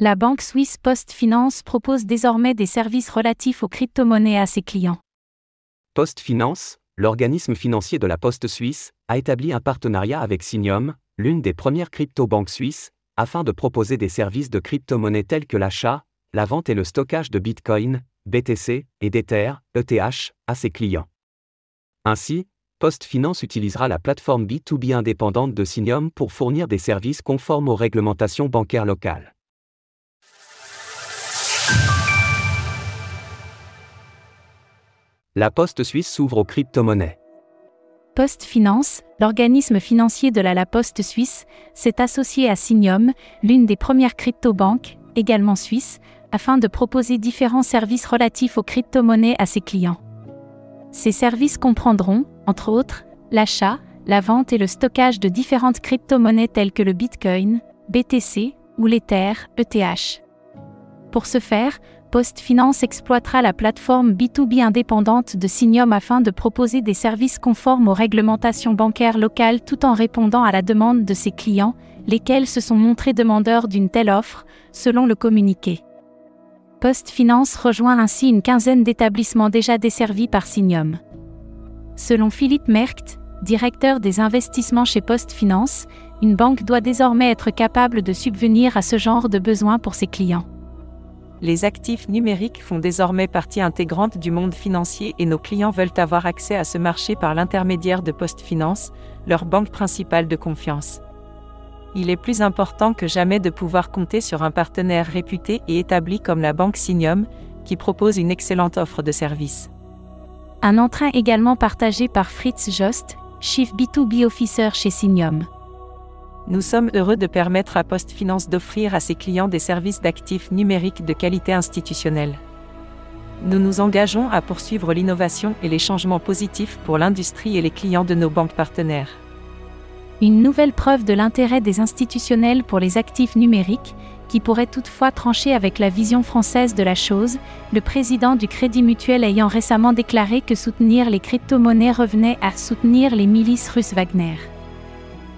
La banque suisse PostFinance propose désormais des services relatifs aux crypto-monnaies à ses clients. PostFinance, l'organisme financier de la Poste suisse, a établi un partenariat avec Signium, l'une des premières crypto-banques suisses, afin de proposer des services de crypto-monnaies tels que l'achat, la vente et le stockage de Bitcoin, BTC et d'Ether, ETH, à ses clients. Ainsi, PostFinance utilisera la plateforme B2B indépendante de Signium pour fournir des services conformes aux réglementations bancaires locales. La Poste suisse s'ouvre aux crypto-monnaies. PostFinance, l'organisme financier de la La Poste suisse, s'est associé à Signium, l'une des premières crypto-banques, également suisse, afin de proposer différents services relatifs aux crypto-monnaies à ses clients. Ces services comprendront, entre autres, l'achat, la vente et le stockage de différentes crypto-monnaies telles que le Bitcoin, BTC ou l'Ether, ETH. Pour ce faire, PostFinance exploitera la plateforme B2B indépendante de Signium afin de proposer des services conformes aux réglementations bancaires locales tout en répondant à la demande de ses clients, lesquels se sont montrés demandeurs d'une telle offre, selon le communiqué. PostFinance rejoint ainsi une quinzaine d'établissements déjà desservis par Signium. Selon Philippe Merkt, directeur des investissements chez PostFinance, une banque doit désormais être capable de subvenir à ce genre de besoins pour ses clients. Les actifs numériques font désormais partie intégrante du monde financier et nos clients veulent avoir accès à ce marché par l'intermédiaire de PostFinance, leur banque principale de confiance. Il est plus important que jamais de pouvoir compter sur un partenaire réputé et établi comme la banque Signium, qui propose une excellente offre de services. Un entrain également partagé par Fritz Jost, Chief B2B Officer chez Signium. Nous sommes heureux de permettre à PostFinance d'offrir à ses clients des services d'actifs numériques de qualité institutionnelle. Nous nous engageons à poursuivre l'innovation et les changements positifs pour l'industrie et les clients de nos banques partenaires. Une nouvelle preuve de l'intérêt des institutionnels pour les actifs numériques, qui pourrait toutefois trancher avec la vision française de la chose, le président du Crédit Mutuel ayant récemment déclaré que soutenir les crypto-monnaies revenait à soutenir les milices russes Wagner.